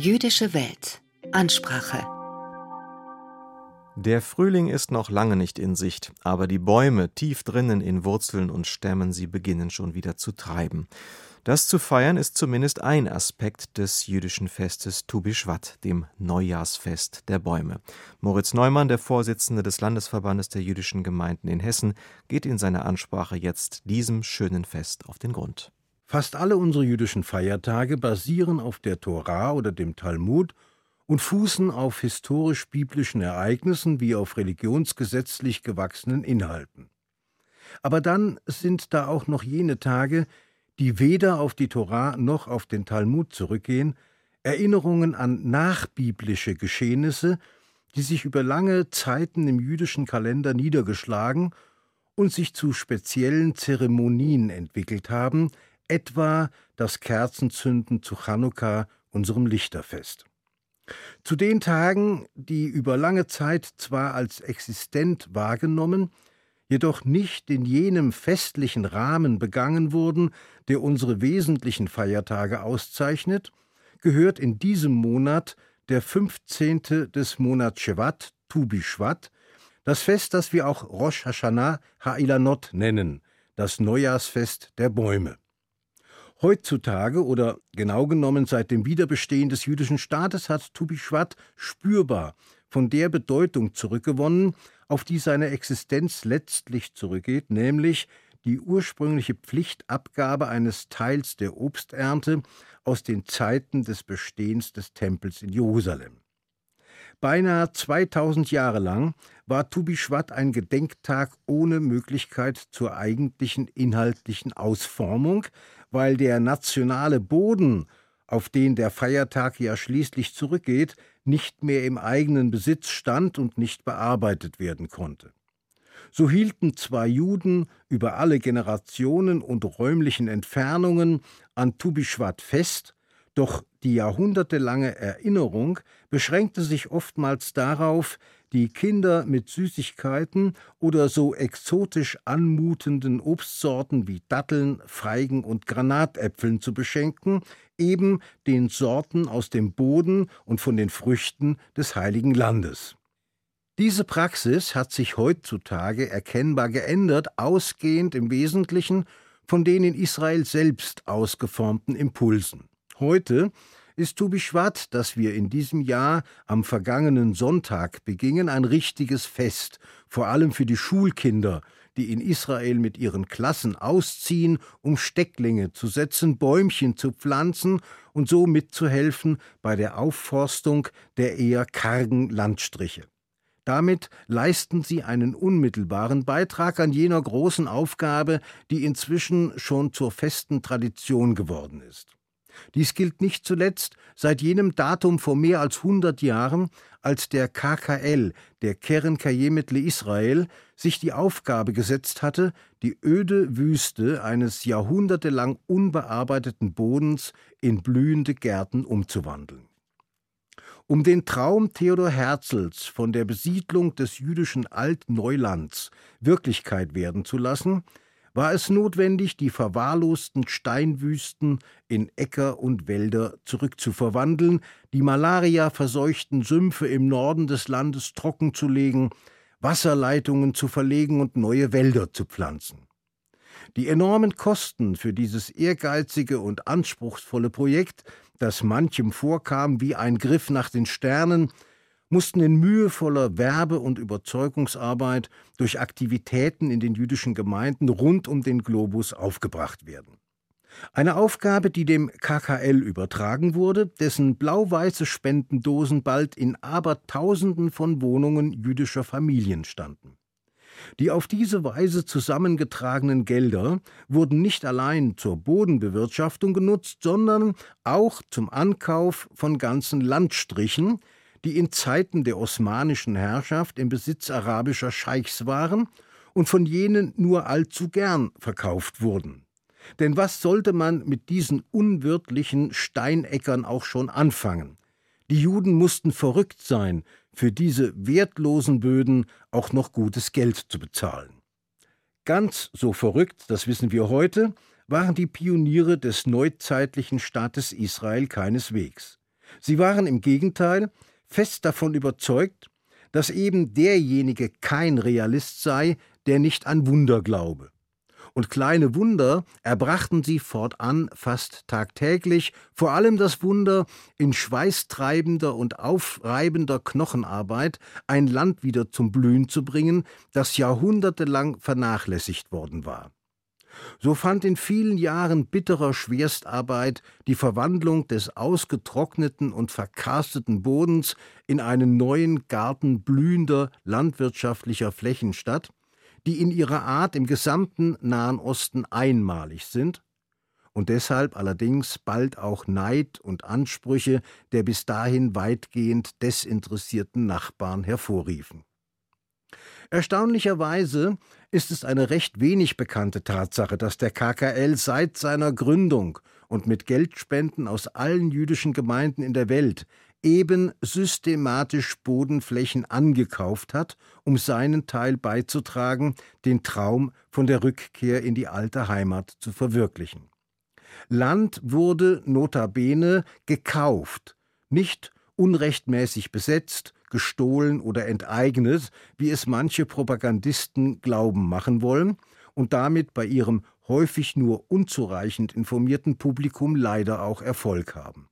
Jüdische Welt. Ansprache. Der Frühling ist noch lange nicht in Sicht, aber die Bäume tief drinnen in Wurzeln und Stämmen, sie beginnen schon wieder zu treiben. Das zu feiern ist zumindest ein Aspekt des jüdischen Festes Tu Bishvat, dem Neujahrsfest der Bäume. Moritz Neumann, der Vorsitzende des Landesverbandes der jüdischen Gemeinden in Hessen, geht in seiner Ansprache jetzt diesem schönen Fest auf den Grund. Fast alle unsere jüdischen Feiertage basieren auf der Tora oder dem Talmud und fußen auf historisch-biblischen Ereignissen wie auf religionsgesetzlich gewachsenen Inhalten. Aber dann sind da auch noch jene Tage, die weder auf die Tora noch auf den Talmud zurückgehen, Erinnerungen an nachbiblische Geschehnisse, die sich über lange Zeiten im jüdischen Kalender niedergeschlagen und sich zu speziellen Zeremonien entwickelt haben, etwa das Kerzenzünden zu Chanukka, unserem Lichterfest. Zu den Tagen, die über lange Zeit zwar als existent wahrgenommen, jedoch nicht in jenem festlichen Rahmen begangen wurden, der unsere wesentlichen Feiertage auszeichnet, gehört in diesem Monat der 15. des Monats Shevat, Tu Bishvat, das Fest, das wir auch Rosh Hashanah Ha'ilanot nennen, das Neujahrsfest der Bäume. Heutzutage oder genau genommen seit dem Wiederbestehen des jüdischen Staates hat Tubischwat spürbar von der Bedeutung zurückgewonnen, auf die seine Existenz letztlich zurückgeht, nämlich die ursprüngliche Pflichtabgabe eines Teils der Obsternte aus den Zeiten des Bestehens des Tempels in Jerusalem. Beinahe 2000 Jahre lang war Tubischwat ein Gedenktag ohne Möglichkeit zur eigentlichen inhaltlichen Ausformung, weil der nationale Boden, auf den der Feiertag ja schließlich zurückgeht, nicht mehr im eigenen Besitz stand und nicht bearbeitet werden konnte. So hielten zwei Juden über alle Generationen und räumlichen Entfernungen an Tubischwat fest, doch die jahrhundertelange Erinnerung beschränkte sich oftmals darauf, die Kinder mit Süßigkeiten oder so exotisch anmutenden Obstsorten wie Datteln, Feigen und Granatäpfeln zu beschenken, eben den Sorten aus dem Boden und von den Früchten des heiligen Landes. Diese Praxis hat sich heutzutage erkennbar geändert, ausgehend im Wesentlichen von den in Israel selbst ausgeformten Impulsen. Heute ist Tubischwat, das wir in diesem Jahr am vergangenen Sonntag begingen, ein richtiges Fest, vor allem für die Schulkinder, die in Israel mit ihren Klassen ausziehen, um Stecklinge zu setzen, Bäumchen zu pflanzen und so mitzuhelfen bei der Aufforstung der eher kargen Landstriche. Damit leisten sie einen unmittelbaren Beitrag an jener großen Aufgabe, die inzwischen schon zur festen Tradition geworden ist. Dies gilt nicht zuletzt seit jenem Datum vor mehr als 100 Jahren, als der KKL, der Keren Kayemetle Israel, sich die Aufgabe gesetzt hatte, die öde Wüste eines jahrhundertelang unbearbeiteten Bodens in blühende Gärten umzuwandeln. Um den Traum Theodor Herzls von der Besiedlung des jüdischen Altneulands Wirklichkeit werden zu lassen, war es notwendig, die verwahrlosten Steinwüsten in Äcker und Wälder zurückzuverwandeln, die malariaverseuchten Sümpfe im Norden des Landes trockenzulegen, Wasserleitungen zu verlegen und neue Wälder zu pflanzen. Die enormen Kosten für dieses ehrgeizige und anspruchsvolle Projekt, das manchem vorkam wie ein Griff nach den Sternen, mussten in mühevoller Werbe- und Überzeugungsarbeit durch Aktivitäten in den jüdischen Gemeinden rund um den Globus aufgebracht werden. Eine Aufgabe, die dem KKL übertragen wurde, dessen blau-weiße Spendendosen bald in Abertausenden von Wohnungen jüdischer Familien standen. Die auf diese Weise zusammengetragenen Gelder wurden nicht allein zur Bodenbewirtschaftung genutzt, sondern auch zum Ankauf von ganzen Landstrichen, die in Zeiten der osmanischen Herrschaft im Besitz arabischer Scheichs waren und von jenen nur allzu gern verkauft wurden. Denn was sollte man mit diesen unwirtlichen Steinäckern auch schon anfangen? Die Juden mussten verrückt sein, für diese wertlosen Böden auch noch gutes Geld zu bezahlen. Ganz so verrückt, das wissen wir heute, waren die Pioniere des neuzeitlichen Staates Israel keineswegs. Sie waren im Gegenteil fest davon überzeugt, dass eben derjenige kein Realist sei, der nicht an Wunder glaube. Und kleine Wunder erbrachten sie fortan fast tagtäglich, vor allem das Wunder, in schweißtreibender und aufreibender Knochenarbeit ein Land wieder zum Blühen zu bringen, das jahrhundertelang vernachlässigt worden war. So fand in vielen Jahren bitterer Schwerstarbeit die Verwandlung des ausgetrockneten und verkarsteten Bodens in einen neuen Garten blühender landwirtschaftlicher Flächen statt, die in ihrer Art im gesamten Nahen Osten einmalig sind und deshalb allerdings bald auch Neid und Ansprüche der bis dahin weitgehend desinteressierten Nachbarn hervorriefen. Erstaunlicherweise ist es eine recht wenig bekannte Tatsache, dass der KKL seit seiner Gründung und mit Geldspenden aus allen jüdischen Gemeinden in der Welt eben systematisch Bodenflächen angekauft hat, um seinen Teil beizutragen, den Traum von der Rückkehr in die alte Heimat zu verwirklichen. Land wurde notabene gekauft, nicht unrechtmäßig besetzt gestohlen oder enteignet, wie es manche Propagandisten glauben machen wollen und damit bei ihrem häufig nur unzureichend informierten Publikum leider auch Erfolg haben.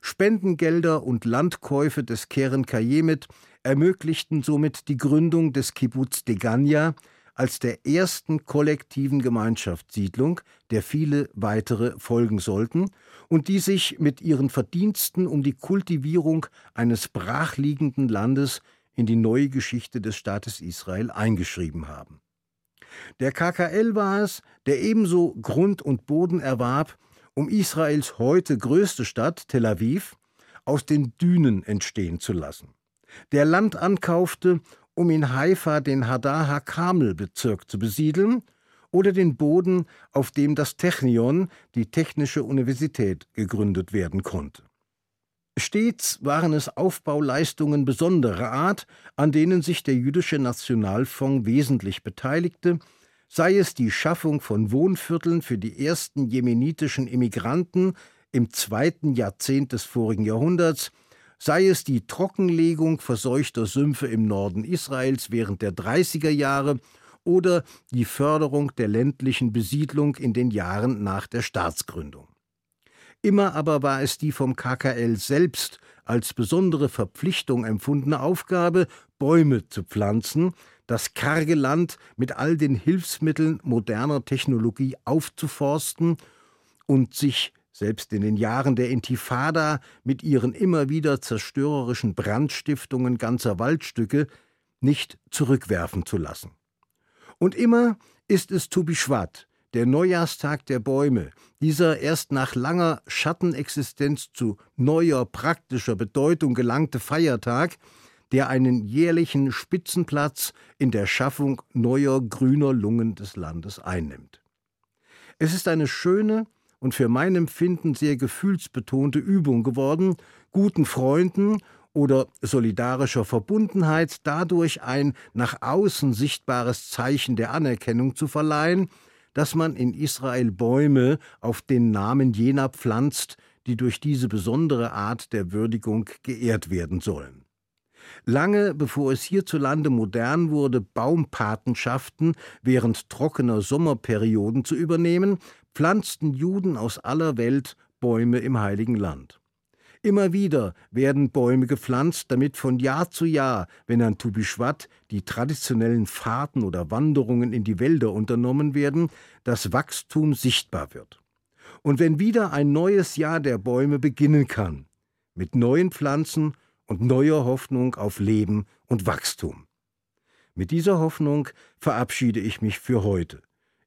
Spendengelder und Landkäufe des Keren Kajemet ermöglichten somit die Gründung des Kibbutz Degania, als der ersten kollektiven Gemeinschaftssiedlung, der viele weitere folgen sollten und die sich mit ihren Verdiensten um die Kultivierung eines brachliegenden Landes in die neue Geschichte des Staates Israel eingeschrieben haben. Der KKL war es, der ebenso Grund und Boden erwarb, um Israels heute größte Stadt, Tel Aviv, aus den Dünen entstehen zu lassen, der Land ankaufte um in Haifa den Hadar-Hakamel-Bezirk zu besiedeln, oder den Boden, auf dem das Technion, die Technische Universität, gegründet werden konnte. Stets waren es Aufbauleistungen besonderer Art, an denen sich der jüdische Nationalfonds wesentlich beteiligte, sei es die Schaffung von Wohnvierteln für die ersten jemenitischen Immigranten im zweiten Jahrzehnt des vorigen Jahrhunderts, sei es die Trockenlegung verseuchter Sümpfe im Norden Israels während der 30er Jahre oder die Förderung der ländlichen Besiedlung in den Jahren nach der Staatsgründung. Immer aber war es die vom KKL selbst als besondere Verpflichtung empfundene Aufgabe, Bäume zu pflanzen, das karge Land mit all den Hilfsmitteln moderner Technologie aufzuforsten und sich selbst in den Jahren der Intifada mit ihren immer wieder zerstörerischen Brandstiftungen ganzer Waldstücke nicht zurückwerfen zu lassen. Und immer ist es Tubishvat, der Neujahrstag der Bäume, dieser erst nach langer Schattenexistenz zu neuer praktischer Bedeutung gelangte Feiertag, der einen jährlichen Spitzenplatz in der Schaffung neuer grüner Lungen des Landes einnimmt. Es ist eine schöne, und für mein Empfinden sehr gefühlsbetonte Übung geworden, guten Freunden oder solidarischer Verbundenheit dadurch ein nach außen sichtbares Zeichen der Anerkennung zu verleihen, dass man in Israel Bäume auf den Namen jener pflanzt, die durch diese besondere Art der Würdigung geehrt werden sollen. Lange bevor es hierzulande modern wurde, Baumpatenschaften während trockener Sommerperioden zu übernehmen, pflanzten Juden aus aller Welt Bäume im heiligen Land. Immer wieder werden Bäume gepflanzt, damit von Jahr zu Jahr, wenn an Tu die traditionellen Fahrten oder Wanderungen in die Wälder unternommen werden, das Wachstum sichtbar wird. Und wenn wieder ein neues Jahr der Bäume beginnen kann, mit neuen Pflanzen und neuer Hoffnung auf Leben und Wachstum. Mit dieser Hoffnung verabschiede ich mich für heute.